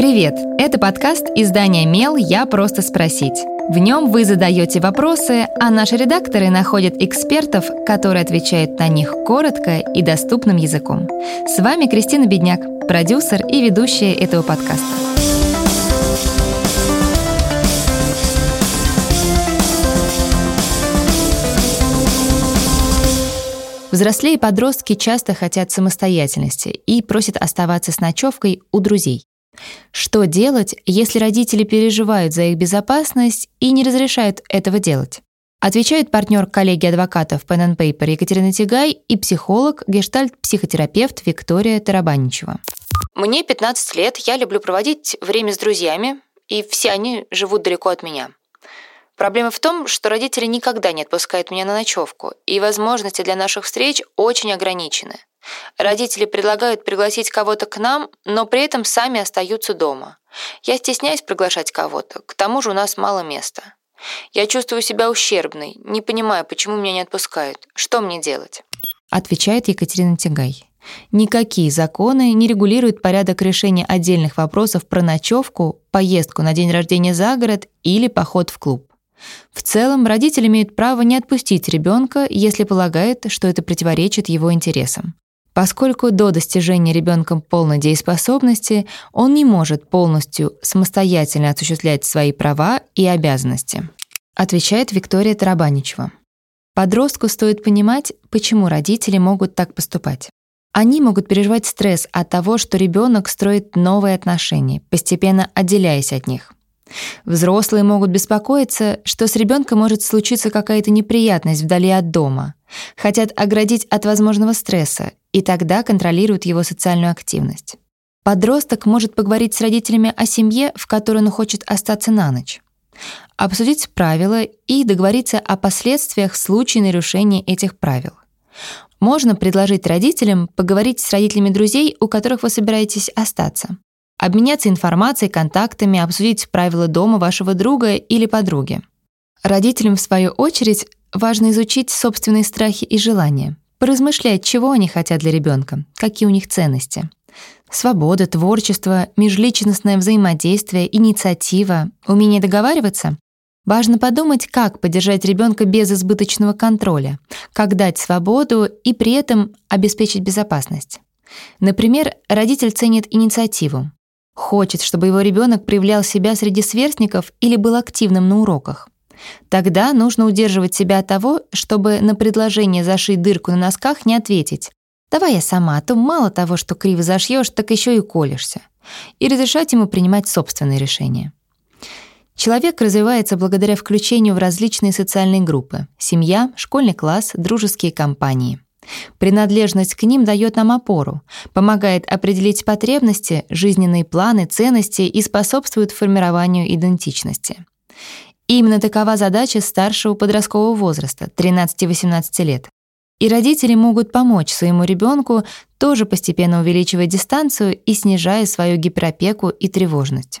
Привет! Это подкаст издания «Мел. Я просто спросить». В нем вы задаете вопросы, а наши редакторы находят экспертов, которые отвечают на них коротко и доступным языком. С вами Кристина Бедняк, продюсер и ведущая этого подкаста. Взрослые подростки часто хотят самостоятельности и просят оставаться с ночевкой у друзей. Что делать, если родители переживают за их безопасность и не разрешают этого делать? Отвечает партнер коллеги адвокатов Pen and Paper Екатерина Тигай и психолог, гештальт-психотерапевт Виктория Тарабаничева. Мне 15 лет, я люблю проводить время с друзьями, и все они живут далеко от меня. Проблема в том, что родители никогда не отпускают меня на ночевку, и возможности для наших встреч очень ограничены. Родители предлагают пригласить кого-то к нам, но при этом сами остаются дома. Я стесняюсь приглашать кого-то, к тому же у нас мало места. Я чувствую себя ущербной, не понимаю, почему меня не отпускают. Что мне делать? Отвечает Екатерина Тягай. Никакие законы не регулируют порядок решения отдельных вопросов про ночевку, поездку на день рождения за город или поход в клуб. В целом, родитель имеет право не отпустить ребенка, если полагает, что это противоречит его интересам. Поскольку до достижения ребенком полной дееспособности он не может полностью самостоятельно осуществлять свои права и обязанности. Отвечает Виктория Тарабаничева. Подростку стоит понимать, почему родители могут так поступать. Они могут переживать стресс от того, что ребенок строит новые отношения, постепенно отделяясь от них. Взрослые могут беспокоиться, что с ребенком может случиться какая-то неприятность вдали от дома, хотят оградить от возможного стресса и тогда контролируют его социальную активность. Подросток может поговорить с родителями о семье, в которой он хочет остаться на ночь, обсудить правила и договориться о последствиях в случае нарушения этих правил. Можно предложить родителям поговорить с родителями друзей, у которых вы собираетесь остаться обменяться информацией, контактами, обсудить правила дома вашего друга или подруги. Родителям, в свою очередь, важно изучить собственные страхи и желания, поразмышлять, чего они хотят для ребенка, какие у них ценности. Свобода, творчество, межличностное взаимодействие, инициатива, умение договариваться. Важно подумать, как поддержать ребенка без избыточного контроля, как дать свободу и при этом обеспечить безопасность. Например, родитель ценит инициативу, Хочет, чтобы его ребенок проявлял себя среди сверстников или был активным на уроках. Тогда нужно удерживать себя от того, чтобы на предложение зашить дырку на носках не ответить. «Давай я сама, а то мало того, что криво зашьешь, так еще и колешься». И разрешать ему принимать собственные решения. Человек развивается благодаря включению в различные социальные группы — семья, школьный класс, дружеские компании — Принадлежность к ним дает нам опору, помогает определить потребности, жизненные планы, ценности и способствует формированию идентичности. именно такова задача старшего подросткового возраста, 13-18 лет. И родители могут помочь своему ребенку тоже постепенно увеличивать дистанцию и снижая свою гиперопеку и тревожность.